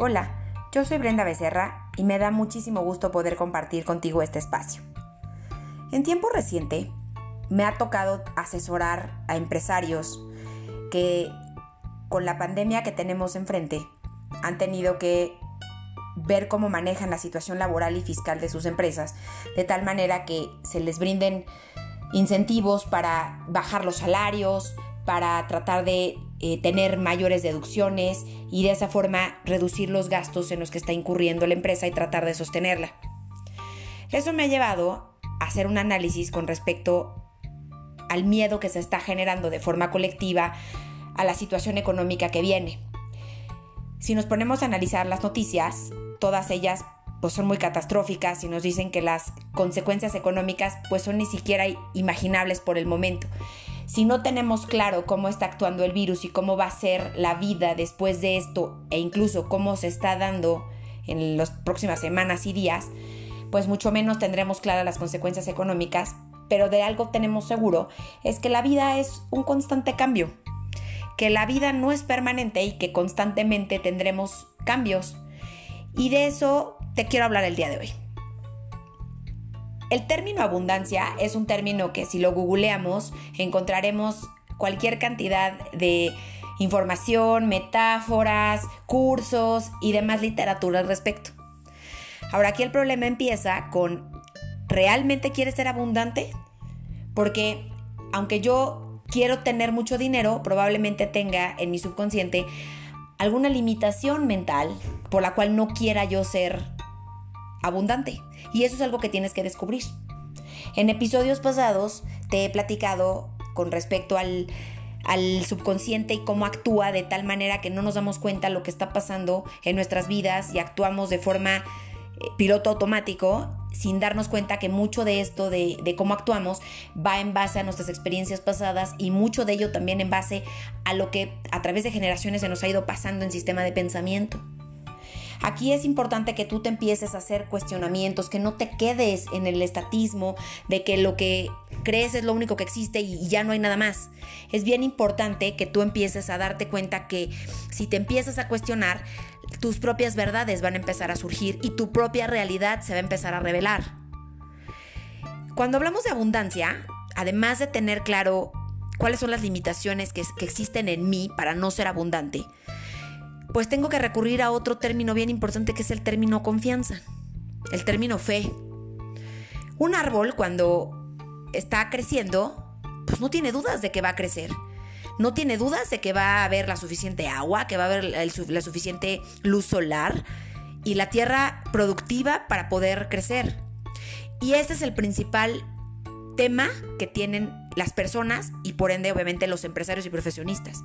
Hola, yo soy Brenda Becerra y me da muchísimo gusto poder compartir contigo este espacio. En tiempo reciente me ha tocado asesorar a empresarios que con la pandemia que tenemos enfrente han tenido que ver cómo manejan la situación laboral y fiscal de sus empresas, de tal manera que se les brinden incentivos para bajar los salarios, para tratar de eh, tener mayores deducciones y de esa forma reducir los gastos en los que está incurriendo la empresa y tratar de sostenerla. Eso me ha llevado a hacer un análisis con respecto al miedo que se está generando de forma colectiva a la situación económica que viene. Si nos ponemos a analizar las noticias, todas ellas pues son muy catastróficas y nos dicen que las consecuencias económicas pues son ni siquiera imaginables por el momento si no tenemos claro cómo está actuando el virus y cómo va a ser la vida después de esto e incluso cómo se está dando en las próximas semanas y días, pues mucho menos tendremos claras las consecuencias económicas, pero de algo tenemos seguro, es que la vida es un constante cambio, que la vida no es permanente y que constantemente tendremos cambios. Y de eso te quiero hablar el día de hoy. El término abundancia es un término que si lo googleamos encontraremos cualquier cantidad de información, metáforas, cursos y demás literatura al respecto. Ahora aquí el problema empieza con, ¿realmente quieres ser abundante? Porque aunque yo quiero tener mucho dinero, probablemente tenga en mi subconsciente alguna limitación mental por la cual no quiera yo ser abundante. Y eso es algo que tienes que descubrir. En episodios pasados te he platicado con respecto al, subconsciente y cómo actúa de tal manera que no nos damos cuenta lo que está pasando en nuestras vidas y actuamos de forma eh, piloto automático sin darnos cuenta que mucho de esto, de, de, cómo actuamos, va en base a nuestras experiencias pasadas y mucho de ello también en base a lo que a través de generaciones se nos ha ido pasando en sistema de pensamiento. Aquí es importante que tú te empieces a hacer cuestionamientos, que no te quedes en el estatismo de que lo que crees es lo único que existe y ya no hay nada más. Es bien importante que tú empieces a darte cuenta que si te empiezas a cuestionar, tus propias verdades van a empezar a surgir y tu propia realidad se va a empezar a revelar. Cuando hablamos de abundancia, además de tener claro cuáles son las limitaciones que, existen en mí para no ser abundante, pues tengo que recurrir a otro término bien importante que es el término confianza, el término fe. Un árbol cuando está creciendo, pues no tiene dudas de que va a crecer. No tiene dudas de que va a haber la suficiente agua, que va a haber la suficiente luz solar y la tierra productiva para poder crecer. Y ese es el principal tema que tienen las personas y por ende obviamente los empresarios y profesionistas,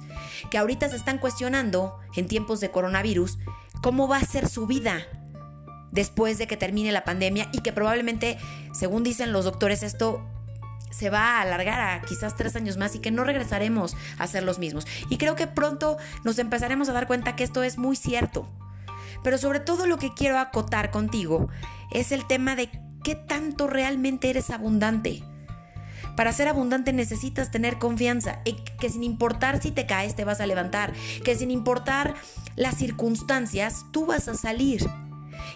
que ahorita se están cuestionando en tiempos de coronavirus cómo va a ser su vida después de que termine la pandemia y que probablemente, según dicen los doctores, esto se va a alargar a quizás tres años más y que no regresaremos a ser los mismos. Y creo que pronto nos empezaremos a dar cuenta que esto es muy cierto. Pero sobre todo lo que quiero acotar contigo es el tema de qué tanto realmente eres abundante. Para ser abundante necesitas tener confianza, que sin importar si te caes te vas a levantar, que sin importar las circunstancias tú vas a salir.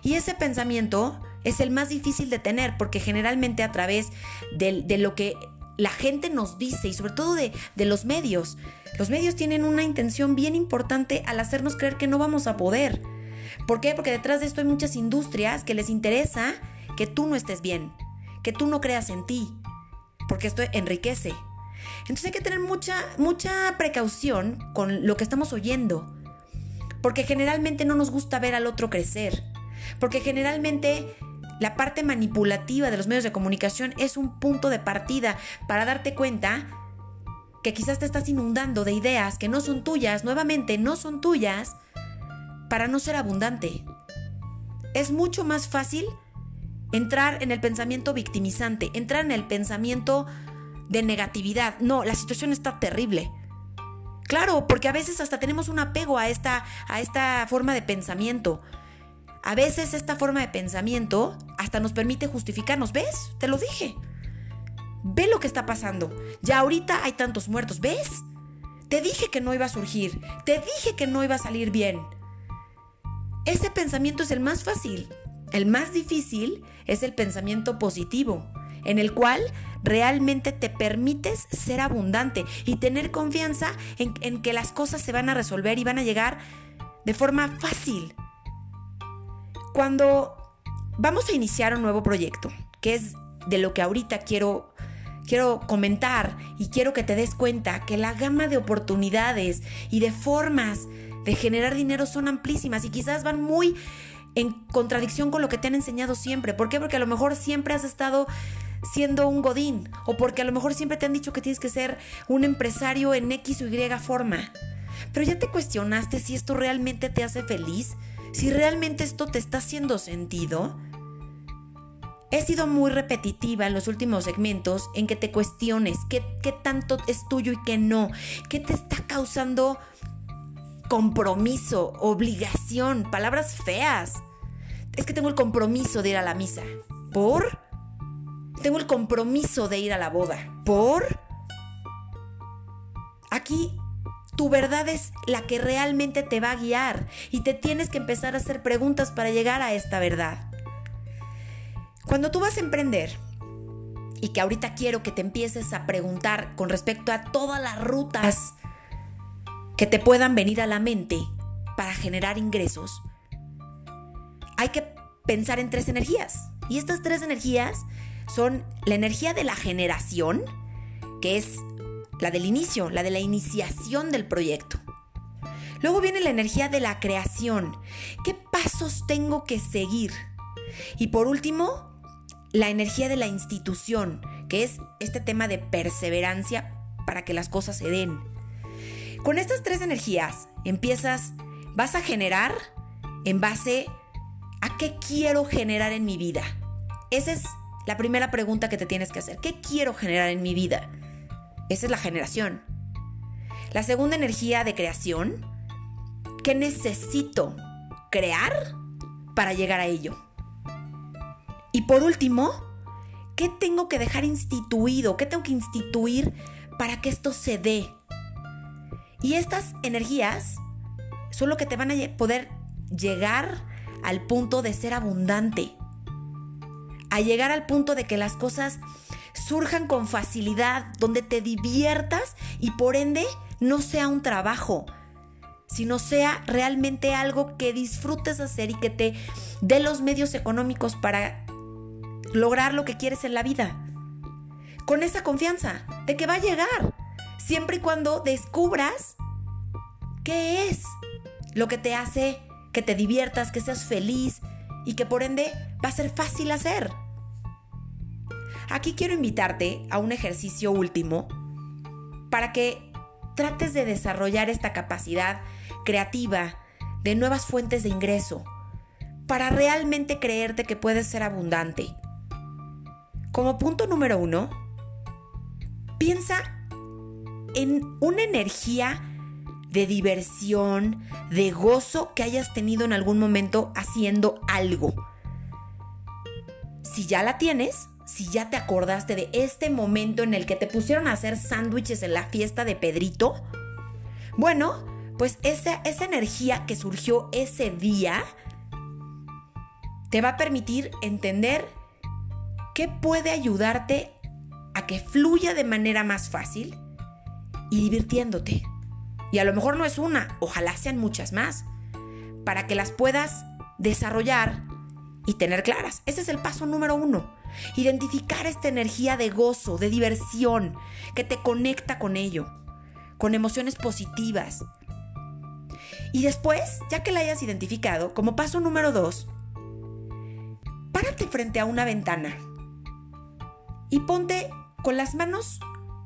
Y ese pensamiento es el más difícil de tener porque generalmente a través de, lo que la gente nos dice y sobre todo de, de los medios, los medios tienen una intención bien importante al hacernos creer que no vamos a poder. ¿Por qué? Porque detrás de esto hay muchas industrias que les interesa que tú no estés bien, que tú no creas en ti, porque esto enriquece. Entonces hay que tener mucha, mucha precaución con lo que estamos oyendo, porque generalmente no nos gusta ver al otro crecer, porque generalmente la parte manipulativa de los medios de comunicación es un punto de partida para darte cuenta que quizás te estás inundando de ideas que no son tuyas, nuevamente no son tuyas, para no ser abundante. Es mucho más fácil entrar en el pensamiento victimizante, entrar en el pensamiento de negatividad. No, la situación está terrible. Claro, porque a veces hasta tenemos un apego a esta, a esta forma de pensamiento. A veces esta forma de pensamiento hasta nos permite justificarnos. ¿Ves? Te lo dije. Ve lo que está pasando. Ya ahorita hay tantos muertos. ¿Ves? Te dije que no iba a surgir. Te dije que no iba a salir bien. ese pensamiento es el más fácil. El más difícil es el pensamiento positivo, en el cual realmente te permites ser abundante y tener confianza en, que las cosas se van a resolver y van a llegar de forma fácil. Cuando vamos a iniciar un nuevo proyecto, que es de lo que ahorita quiero quiero comentar y quiero que te des cuenta que la gama de oportunidades y de formas de generar dinero son amplísimas y quizás van muy en contradicción con lo que te han enseñado siempre. ¿Por qué? Porque a lo mejor siempre has estado siendo un godín o porque a lo mejor siempre te han dicho que tienes que ser un empresario en X o Y forma. Pero ya te cuestionaste si esto realmente te hace feliz, si realmente esto te está haciendo sentido. He sido muy repetitiva en los últimos segmentos en que te cuestiones qué, qué tanto es tuyo y qué no, qué te está causando compromiso, obligación, palabras feas. Es que tengo el compromiso de ir a la misa. ¿Por? Tengo el compromiso de ir a la boda. ¿Por? Aquí tu verdad es la que realmente te va a guiar y te tienes que empezar a hacer preguntas para llegar a esta verdad. Cuando tú vas a emprender, y que ahorita quiero que te empieces a preguntar con respecto a todas las rutas que te puedan venir a la mente para generar ingresos, hay que pensar en tres energías. Y estas tres energías son la energía de la generación, que es la del inicio, la de la iniciación del proyecto. Luego viene la energía de la creación. ¿Qué pasos tengo que seguir? Y por último, la energía de la institución, que es este tema de perseverancia para que las cosas se den. Con estas tres energías empiezas, vas a generar en base a qué quiero generar en mi vida. Esa es la primera pregunta que te tienes que hacer. ¿Qué quiero generar en mi vida? Esa es la generación. La segunda energía de creación, ¿qué necesito crear para llegar a ello? Y por último, ¿qué tengo que dejar instituido? ¿Qué tengo que instituir para que esto se dé? Y estas energías son lo que te van a poder llegar al punto de ser abundante. A llegar al punto de que las cosas surjan con facilidad, donde te diviertas y por ende no sea un trabajo, sino sea realmente algo que disfrutes hacer y que te dé los medios económicos para lograr lo que quieres en la vida. Con esa confianza de que va a llegar, siempre y cuando descubras qué es lo que te hace que te diviertas, que seas feliz y que por ende va a ser fácil hacer. Aquí quiero invitarte a un ejercicio último para que trates de desarrollar esta capacidad creativa de nuevas fuentes de ingreso, para realmente creerte que puedes ser abundante como punto número uno, piensa en una energía de diversión, de gozo que hayas tenido en algún momento haciendo algo. Si ya la tienes, si ya te acordaste de este momento en el que te pusieron a hacer sándwiches en la fiesta de Pedrito, bueno, pues esa, esa energía que surgió ese día te va a permitir entender ¿Qué puede ayudarte a que fluya de manera más fácil y divirtiéndote? Y a lo mejor no es una, ojalá sean muchas más, para que las puedas desarrollar y tener claras. Ese es el paso número uno. Identificar esta energía de gozo, de diversión, que te conecta con ello, con emociones positivas. Y después, ya que la hayas identificado, como paso número dos, párate frente a una ventana y ponte con las manos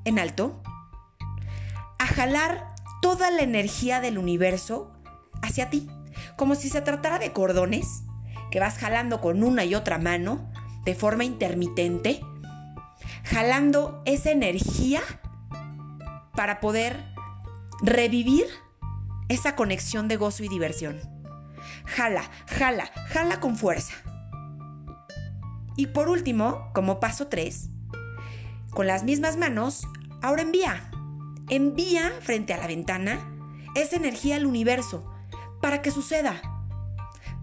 en alto jalar toda la energía del universo hacia ti, como si se tratara de cordones que vas jalando con una y otra mano de forma intermitente, jalando esa energía para poder revivir esa conexión de gozo y diversión. Jala, jala, jala con fuerza. Y por último, como paso 3, con las mismas manos, ahora envía. Envía frente a la ventana esa energía al universo para que suceda,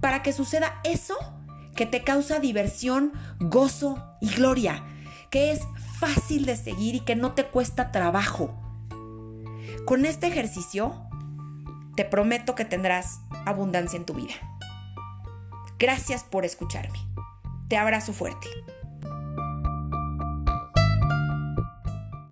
para que suceda eso que te causa diversión, gozo y gloria, que es fácil de seguir y que no te cuesta trabajo. Con este ejercicio, te prometo que tendrás abundancia en tu vida. Gracias por escucharme. Te abrazo fuerte.